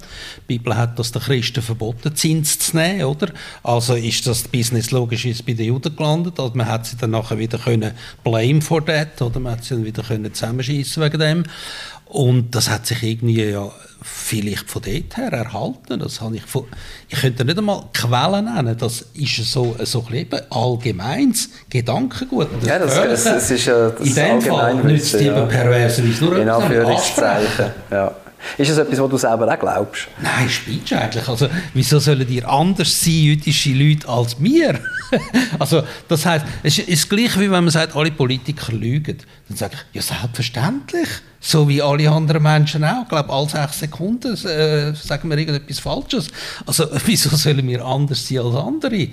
Die Bibel hat das den Christen verboten, Zins zu nehmen, oder? Also ist das Business logisch ist bei den Juden gelandet, also man hat sie dann nachher wieder können blame for that, oder man hat sie dann wieder können zusammenschießen wegen dem. Und das hat sich irgendwie ja vielleicht von dort her erhalten. Das habe ich, von, ich könnte nicht einmal Quellen nennen. Das ist so, so ein allgemeines Gedankengut. Das ja, das, das, das, ist ja das In dem Fall nützt ja. perverserweise nur In Anführungszeichen, ja. Ist das etwas, was du selber auch glaubst? Nein, spielst eigentlich. Also, wieso sollen die anders sein, jüdische Leute, als wir? also, das heisst, es ist gleich, wie wenn man sagt, alle Politiker lügen. Dann sage ich, ja, selbstverständlich. So wie alle anderen Menschen auch. Ich glaube, alle sechs Sekunden äh, sagen wir irgendetwas Falsches. Also, wieso sollen wir anders sein als andere?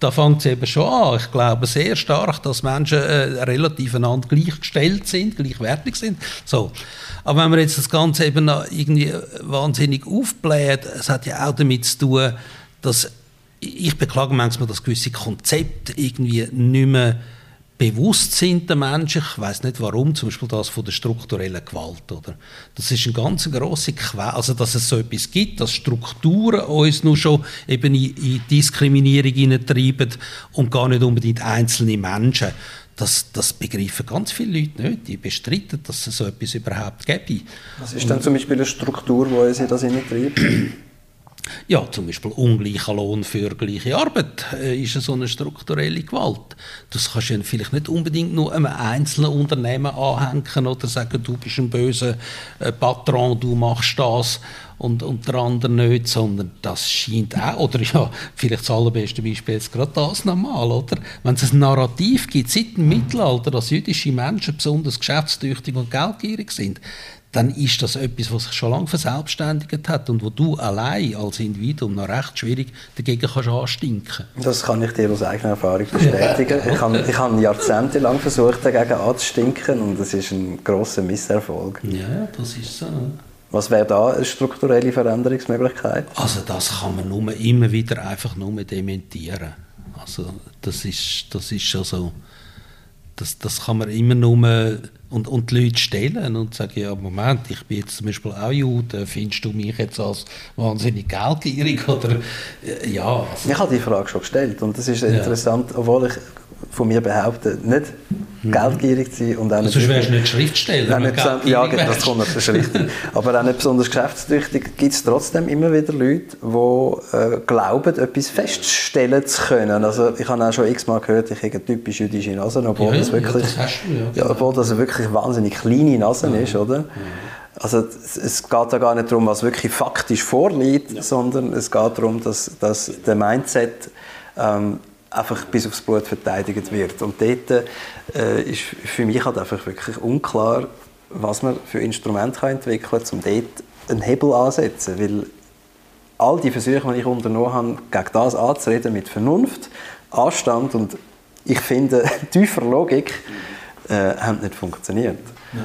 Da fängt es eben schon an. Ich glaube sehr stark, dass Menschen äh, relativ einander gleichgestellt sind, gleichwertig sind. So. Aber wenn man jetzt das Ganze eben irgendwie wahnsinnig aufbläht, es hat ja auch damit zu tun, dass ich beklage manchmal, dass gewisse Konzepte irgendwie nicht mehr bewusst sind den Menschen, ich weiß nicht warum, zum Beispiel das von der strukturellen Gewalt. Oder? Das ist eine ganz grosse Quelle, also dass es so etwas gibt, dass Strukturen uns nur schon eben in, in Diskriminierung hineintreiben und gar nicht unbedingt einzelne Menschen. Das, das begreifen ganz viele Leute nicht. Die bestreiten, dass es so etwas überhaupt gibt. Was ist denn zum Beispiel eine Struktur, uns in das hineintreibt? Ja, zum Beispiel ungleicher Lohn für gleiche Arbeit äh, ist so eine strukturelle Gewalt. Das kannst du vielleicht nicht unbedingt nur einem einzelnen Unternehmen anhängen oder sagen, du bist ein böser äh, Patron, du machst das und, und der andere nicht, sondern das scheint auch, oder ja, vielleicht das allerbeste Beispiel ist gerade das nochmal, oder? Wenn es ein Narrativ gibt, seit dem Mittelalter, dass jüdische Menschen besonders geschäftstüchtig und geldgierig sind, dann ist das etwas, was sich schon lange verselbstständigt hat und wo du allein als Individuum noch recht schwierig dagegen kannst anstinken Das kann ich dir aus eigener Erfahrung bestätigen. ich habe ich hab jahrzehntelang versucht, dagegen anzustinken und es ist ein grosser Misserfolg. Ja, das ist so. Was wäre da eine strukturelle Veränderungsmöglichkeit? Also das kann man nur immer wieder einfach nur dementieren. Also das ist, das ist schon so das, das kann man immer nur und, und die Leute stellen und sagen, ja Moment, ich bin jetzt zum Beispiel auch Jude, findest du mich jetzt als wahnsinnig geldgierig oder äh, ja. Also. Ich habe die Frage schon gestellt und das ist interessant, ja. obwohl ich von mir behaupte, nicht mhm. geldgierig zu sein und auch nicht... Sonst wärst du nicht Schriftsteller, nicht Ja, das kommt natürlich richtig. Aber auch nicht besonders geschäftstüchtig gibt es trotzdem immer wieder Leute, die äh, glauben, etwas feststellen zu können. Also ich habe auch schon x-mal gehört, ich habe eine typisch jüdische Nase, obwohl ja, das wirklich... Ja, das du, ja. ja, obwohl das wirklich wahnsinnig kleine Nase ist, oder? Also es geht da gar nicht darum, was wirklich faktisch vorliegt, sondern es geht darum, dass, dass der Mindset ähm, einfach bis aufs Blut verteidigt wird. Und dort äh, ist für mich halt einfach wirklich unklar, was man für Instrumente kann entwickeln kann, um dort einen Hebel anzusetzen. Weil all die Versuche, die ich unternommen habe, gegen das anzureden mit Vernunft, Anstand und ich finde tiefer Logik, äh, haben nicht funktioniert. Ja.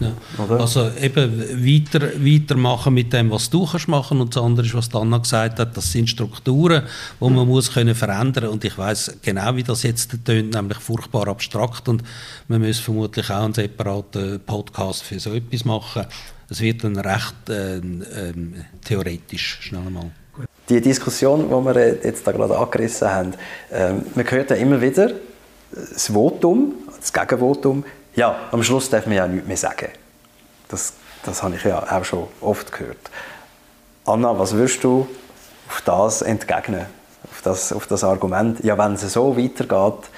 Ja. Also eben weiter, weitermachen mit dem, was du kannst machen und das andere ist, was Anna gesagt hat, das sind Strukturen, die man muss können verändern und ich weiß genau, wie das jetzt tönt, nämlich furchtbar abstrakt und man muss vermutlich auch einen separaten Podcast für so etwas machen. Es wird dann recht äh, äh, theoretisch, schnell mal. Die Diskussion, die wir jetzt da gerade angerissen haben, äh, man hört ja immer wieder das Votum, das Gegenvotum, ja, am Schluss darf man ja nichts mehr sagen. Das, das habe ich ja auch schon oft gehört. Anna, was würdest du auf das entgegnen? Auf das, auf das Argument, ja, wenn es so weitergeht,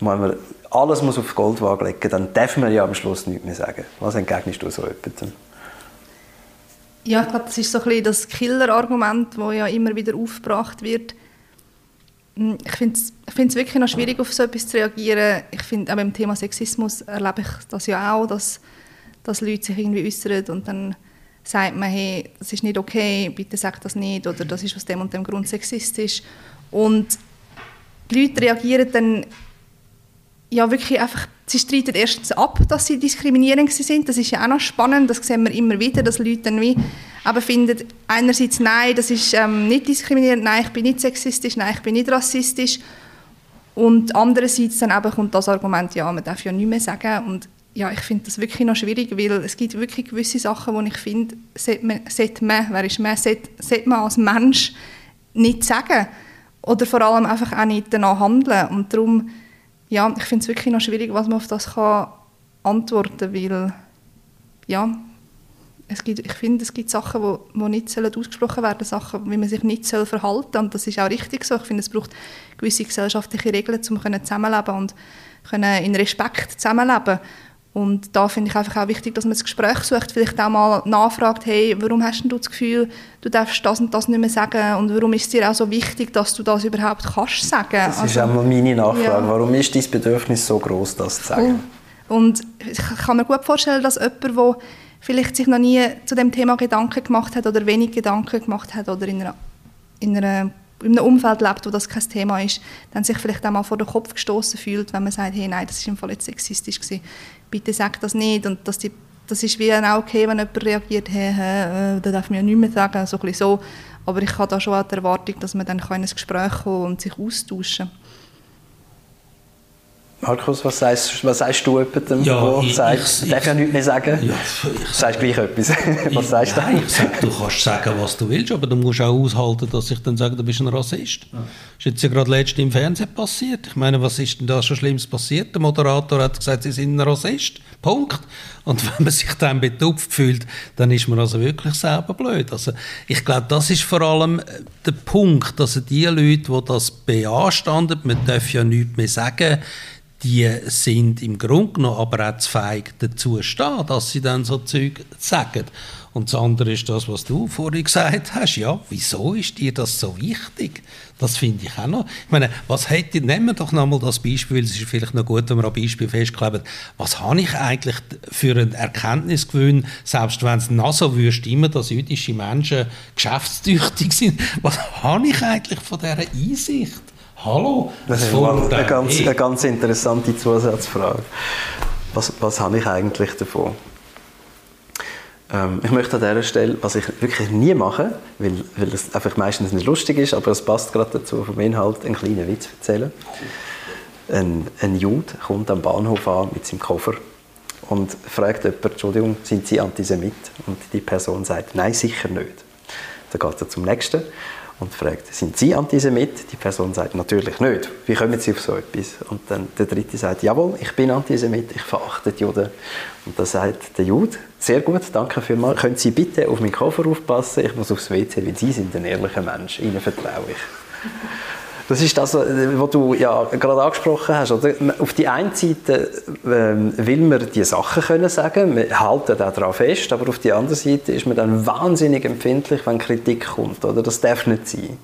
wenn man alles muss auf Goldwaage legen, dann darf man ja am Schluss nichts mehr sagen. Was entgegnest du so jemandem? Ja, ich glaube, das ist so ein bisschen das Killer-Argument, das ja immer wieder aufgebracht wird. Hm, ich finde es wirklich noch schwierig, auf so etwas zu reagieren. Ich finde, auch beim Thema Sexismus erlebe ich das ja auch, dass, dass Leute sich irgendwie äußern und dann sagt man, hey, das ist nicht okay, bitte sag das nicht oder das ist aus dem und dem Grund sexistisch. Und die Leute reagieren dann ja wirklich einfach, sie streiten erstens ab, dass sie diskriminierend sind. Das ist ja auch noch spannend, das sehen wir immer wieder, dass Leute dann wie aber finden, einerseits nein, das ist ähm, nicht diskriminierend, nein, ich bin nicht sexistisch, nein, ich bin nicht rassistisch. Und andererseits dann eben kommt das Argument, ja, man darf ja nichts mehr sagen. Und ja, ich finde das wirklich noch schwierig, weil es gibt wirklich gewisse Sachen, wo ich finde, sollte man, wer ist man, sollte man als Mensch nicht sagen. Oder vor allem einfach auch nicht danach handeln. Und darum, ja, ich finde es wirklich noch schwierig, was man auf das kann antworten kann, weil, ja, es gibt, ich finde, es gibt Sachen, die, die nicht sollen ausgesprochen werden Sachen, wie man sich nicht soll verhalten soll. Und das ist auch richtig so. Ich finde, es braucht gewisse gesellschaftliche Regeln, um zusammenleben und können in Respekt zusammenleben und da finde ich einfach auch wichtig, dass man das Gespräch sucht, vielleicht auch mal nachfragt, hey, warum hast du das Gefühl, du darfst das und das nicht mehr sagen und warum ist es dir auch so wichtig, dass du das überhaupt kannst sagen? Das also, ist auch mal meine Nachfrage. Ja. Warum ist dein Bedürfnis so groß, das zu sagen? Und ich kann mir gut vorstellen, dass jemand, der vielleicht sich noch nie zu dem Thema Gedanken gemacht hat oder wenig Gedanken gemacht hat oder in einer, in einer in einem Umfeld lebt, wo das kein Thema ist, dann sich vielleicht auch mal vor den Kopf gestoßen fühlt, wenn man sagt, hey, nein, das ist im Fall jetzt sexistisch gewesen bitte sag das nicht. Und dass die, das ist wie auch okay, wenn jemand reagiert, hey, hey, äh, da darf man ja nichts mehr sagen, so, so. Aber ich habe da schon auch die Erwartung, dass man dann in ein Gespräch kommen und sich austauschen kann. Markus, was sagst, was sagst du jemandem, ja, der sagt, ich, darf ja nichts mehr sagen? Ja, ich, sagst gleich etwas. was sagst nein, du? Ich sag, du kannst sagen, was du willst, aber du musst auch aushalten, dass ich dann sage, du bist ein Rassist. Ja. Das ist jetzt ja gerade letztens im Fernsehen passiert. Ich meine, was ist denn da schon Schlimmes passiert? Der Moderator hat gesagt, sie sind ein Rassist. Punkt. Und wenn man sich dann betupft fühlt, dann ist man also wirklich selber blöd. Also ich glaube, das ist vor allem äh, der Punkt, dass die Leute, die das beanstanden, man darf ja nichts mehr sagen, die sind im Grunde genommen aber auch zu feig dazu stehen, dass sie dann so Zeug sagen. Und das andere ist das, was du vorhin gesagt hast. Ja, wieso ist dir das so wichtig? Das finde ich auch noch. Ich meine, was hätte, nehmen wir doch nochmal das Beispiel, es ist vielleicht noch gut, wenn wir ein Beispiel festkleben. Was habe ich eigentlich für einen Erkenntnisgewinn, selbst wenn es noch so wüsste, immer, dass jüdische Menschen geschäftstüchtig sind, was habe ich eigentlich von dieser Einsicht? Hallo? Das ist eine, eine, ganz, eine ganz interessante Zusatzfrage. Was, was habe ich eigentlich davon? Ähm, ich möchte an dieser Stelle, was ich wirklich nie mache, weil, weil es einfach meistens nicht lustig ist, aber es passt gerade dazu vom Inhalt, einen kleinen Witz erzählen. Ein, ein Jude kommt am Bahnhof an mit seinem Koffer und fragt jemanden, Entschuldigung, sind Sie Antisemit? Und die Person sagt, nein, sicher nicht. Dann geht er zum Nächsten und fragt, sind Sie Antisemit? Die Person sagt, natürlich nicht. Wie kommen Sie auf so etwas? Und dann der Dritte sagt, jawohl, ich bin Antisemit, ich verachte die Juden. Und dann sagt der Jude, sehr gut, danke vielmals, können Sie bitte auf meinen Koffer aufpassen, ich muss aufs WC, weil Sie sind ein ehrlicher Mensch, Ihnen vertraue ich. Das ist das, was du ja gerade angesprochen hast. Oder? Auf die einen Seite ähm, will man die Sachen können sagen, wir halten auch daran fest, aber auf die andere Seite ist man dann wahnsinnig empfindlich, wenn Kritik kommt. Oder? Das darf nicht sein.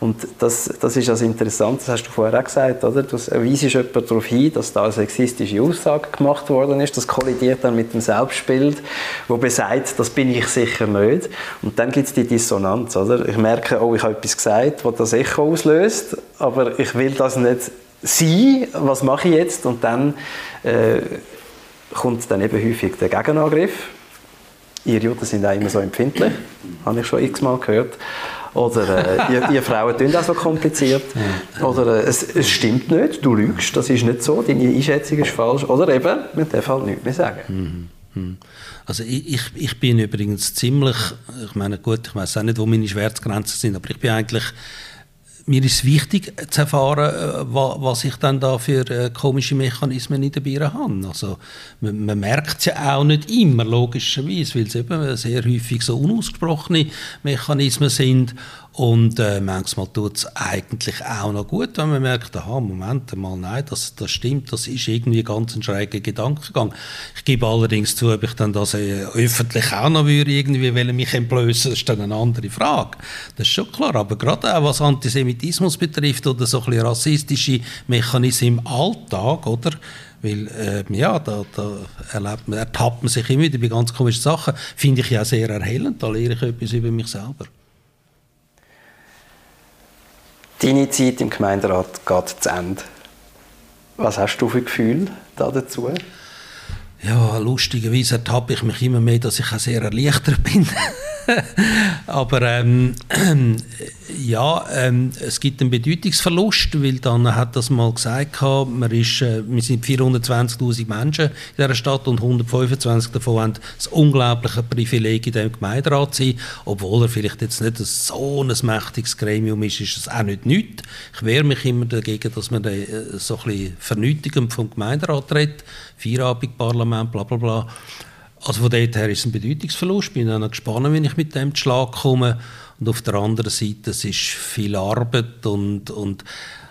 Und das, das ist das Interessante, das hast du vorher auch gesagt, oder? Du weisst jemand darauf hin, dass da eine sexistische Aussage gemacht worden ist. Das kollidiert dann mit dem Selbstbild, wo besagt, das bin ich sicher nicht. Und dann gibt es die Dissonanz. Oder? Ich merke, oh, ich habe etwas gesagt, was das Echo auslöst aber ich will das nicht sein, was mache ich jetzt? Und dann äh, kommt dann eben häufig der Gegenangriff. Ihr Juden sind auch immer so empfindlich, habe ich schon x-mal gehört. Oder äh, ihr, ihr, Frauen tun das so kompliziert. Oder äh, es, es, stimmt nicht, du lügst, das ist nicht so, deine Einschätzung ist falsch. Oder eben, man darf halt nichts mehr sagen. Mhm. mhm. Also ich, ich, ich, bin übrigens ziemlich, ich meine gut, ich weiß auch nicht, wo meine Schmerzgrenzen sind, aber ich bin eigentlich mir ist wichtig zu erfahren, äh, was ich dann da für äh, komische Mechanismen in der Bier habe. Also, man, man merkt es ja auch nicht immer, logischerweise, weil es eben sehr häufig so unausgesprochene Mechanismen sind. Und äh, manchmal tut es eigentlich auch noch gut, wenn man merkt, aha, Moment mal, nein, das, das stimmt, das ist irgendwie ganz ein schräger Gedankengang. Ich gebe allerdings zu, ob ich dann das äh, öffentlich auch noch würde, irgendwie will mich entblößen, ist dann eine andere Frage. Das ist schon klar, aber gerade auch was Antisemitismus betrifft oder so ein bisschen rassistische Mechanismen im Alltag, oder? Weil, äh, ja, da, da erlebt man, ertappt man sich immer wieder bei ganz komischen Sachen. Finde ich ja sehr erhellend, da lehre ich etwas über mich selber. Deine Zeit im Gemeinderat geht zu Ende. Was hast du für Gefühl da dazu? Ja, lustigerweise ertappe ich mich immer mehr, dass ich auch sehr erleichtert bin. Aber ähm, äh, ja, ähm, es gibt einen Bedeutungsverlust, weil dann hat das mal gesagt, man ist, äh, wir sind 420'000 Menschen in dieser Stadt und 125 davon haben das unglaubliche Privileg, in diesem Gemeinderat zu sein. Obwohl er vielleicht jetzt nicht so ein mächtiges Gremium ist, ist es auch nicht nichts. Ich wehre mich immer dagegen, dass man äh, so ein bisschen vernötigend vom Gemeinderat redet, Feierabendparlament, bla bla bla. Also von dort her ist es ein Bedeutungsverlust. Ich bin dann gespannt, wenn ich mit dem Schlag komme. Und auf der anderen Seite, es ist viel Arbeit und, und,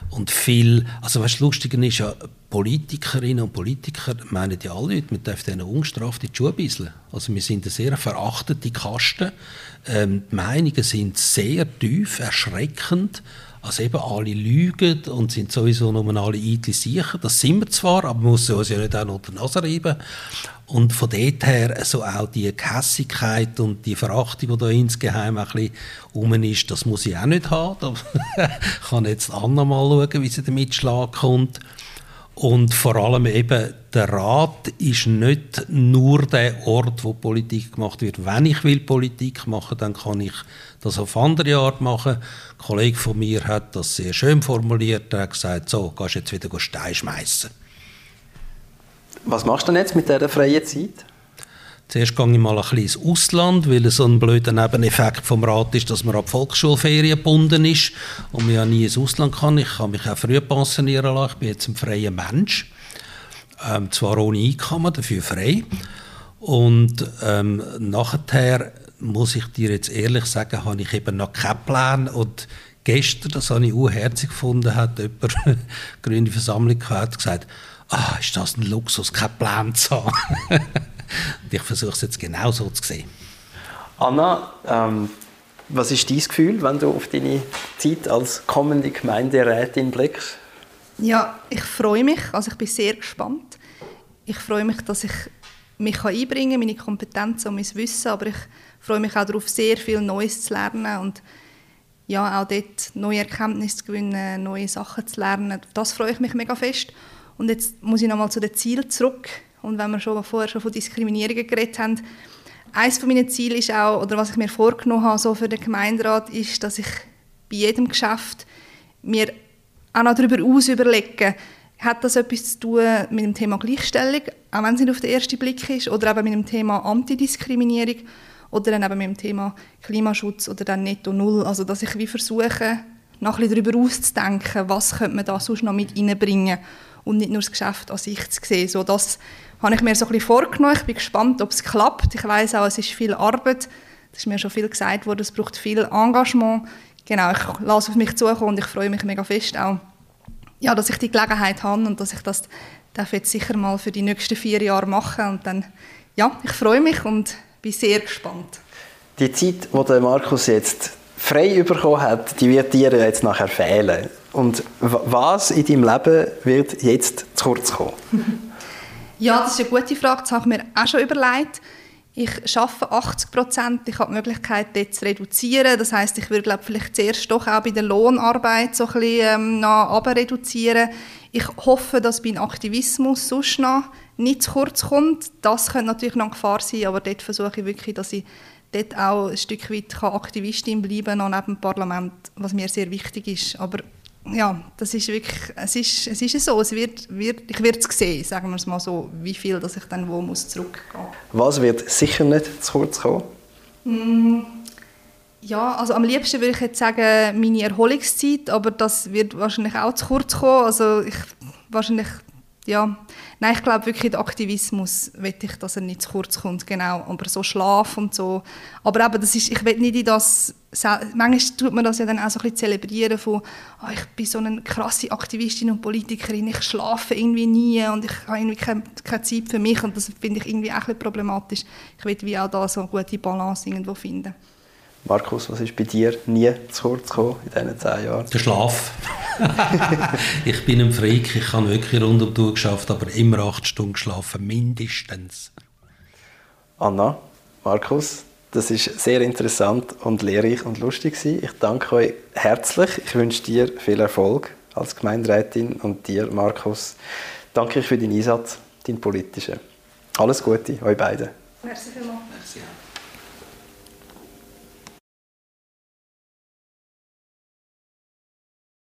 und viel, also was lustig ist ja, Politikerinnen und Politiker meinen ja alle Leute, man darf denen ungestraft in die Schuhe bisseln. Also wir sind eine sehr verachtete Kaste. Ähm, die Meinungen sind sehr tief, erschreckend. Also eben alle lügen und sind sowieso nur alle eitle sicher. Das sind wir zwar, aber man muss uns ja nicht auch noch die Nase reiben. Und von dort her so auch die Kässigkeit und die Verachtung, die da insgeheim ein bisschen rum ist, das muss ich auch nicht haben. Da kann jetzt Anna mal schauen, wie sie damit Schlag kommt. Und vor allem eben, der Rat ist nicht nur der Ort, wo Politik gemacht wird. Wenn ich will Politik machen, dann kann ich das auf andere Art machen. Ein Kollege von mir hat das sehr schön formuliert. Er hat gesagt, so, gehst jetzt wieder Stein schmeißen. Was machst du denn jetzt mit dieser freien Zeit? Zuerst gehe ich mal ein bisschen ins Ausland, weil es so ein blöder Nebeneffekt vom Rat ist, dass man ab Volksschulferien gebunden ist und man ja nie ins Ausland kann. Ich kann mich auch früh pensionieren lassen. Ich bin jetzt ein freier Mensch. Ähm, zwar ohne Einkommen, dafür frei. Und ähm, nachher muss ich dir jetzt ehrlich sagen, habe ich eben noch keinen Plan. Und gestern, das habe ich unherzig gefunden, hat jemand, eine grüne Versammlung gehabt, gesagt, ah, ist das ein Luxus, keinen Plan zu haben. Und ich versuche es jetzt genau so zu sehen. Anna, ähm, was ist dein Gefühl, wenn du auf deine Zeit als kommende Gemeinderätin blickst? Ja, ich freue mich. Also ich bin sehr gespannt. Ich freue mich, dass ich mich einbringen kann, meine Kompetenzen und mein Wissen, aber ich freue mich auch darauf, sehr viel Neues zu lernen und ja, auch dort neue Erkenntnisse zu gewinnen, neue Sachen zu lernen. Das freue ich mich mega fest. Und jetzt muss ich nochmal zu den Zielen zurück. Und wenn wir schon vorher schon von Diskriminierungen geredet haben, eines von meinen Zielen ist auch, oder was ich mir vorgenommen habe so für den Gemeinderat, ist, dass ich bei jedem Geschäft mir auch noch darüber aus überlege, hat das etwas zu tun mit dem Thema Gleichstellung, auch wenn es nicht auf den ersten Blick ist, oder eben mit dem Thema Antidiskriminierung oder dann eben mit dem Thema Klimaschutz oder dann Netto Null. Also dass ich wie versuche, noch ein bisschen darüber auszudenken, was könnte man da sonst noch mit reinbringen und nicht nur das Geschäft an sich zu sehen. So, das habe ich mir so ein bisschen vorgenommen. Ich bin gespannt, ob es klappt. Ich weiß auch, es ist viel Arbeit. Das ist mir schon viel gesagt worden. Es braucht viel Engagement. Genau, ich lasse auf mich zukommen und ich freue mich mega fest auch, ja, dass ich die Gelegenheit habe und dass ich das darf jetzt sicher mal für die nächsten vier Jahre machen und dann, ja, ich freue mich und bin sehr gespannt. Die Zeit, die Markus jetzt frei bekommen hat, die wird dir jetzt nachher fehlen. Und was in deinem Leben wird jetzt zu kurz kommen? ja, das ist eine gute Frage. Das habe ich mir auch schon überlegt. Ich arbeite 80 Prozent. Ich habe die Möglichkeit, dort zu reduzieren. Das heißt, ich würde glaube vielleicht zuerst doch auch bei der Lohnarbeit so ein bisschen ähm, noch reduzieren. Ich hoffe, dass beim Aktivismus sonst noch nicht zu kurz kommt. Das könnte natürlich noch eine Gefahr sein, aber dort versuche ich wirklich, dass ich dort auch ein Stück weit Aktivistin bleiben kann, neben dem Parlament, was mir sehr wichtig ist. Aber ja, das ist wirklich, es ist, es ist so, es wird, wird, ich werde es sehen, sagen wir es mal so, wie viel dass ich dann wo muss zurückgehen Was wird sicher nicht zu kurz kommen? Mm, ja, also am liebsten würde ich jetzt sagen, meine Erholungszeit, aber das wird wahrscheinlich auch zu kurz kommen, also ich, wahrscheinlich ja, nein, ich glaube wirklich, der Aktivismus will ich, dass er nicht zu kurz kommt, genau, aber so Schlaf und so, aber eben, das ist, ich will nicht in das, manchmal tut man das ja dann auch so ein bisschen zelebrieren von, oh, ich bin so eine krasse Aktivistin und Politikerin, ich schlafe irgendwie nie und ich habe irgendwie keine, keine Zeit für mich und das finde ich irgendwie auch ein bisschen problematisch. Ich will wie auch da so eine gute Balance irgendwo finden. Markus, was ist bei dir nie zu kurz gekommen in diesen zehn Jahren? Der Schlaf. ich bin ein Freak, ich habe wirklich rund um die Uhr geschafft, aber immer acht Stunden geschlafen, mindestens. Anna, Markus, das ist sehr interessant und lehrreich und lustig Ich danke euch herzlich. Ich wünsche dir viel Erfolg als Gemeinderätin und dir, Markus, danke ich für deinen Einsatz, deinen politischen. Alles Gute, euch beiden. Merci vielmals. Merci.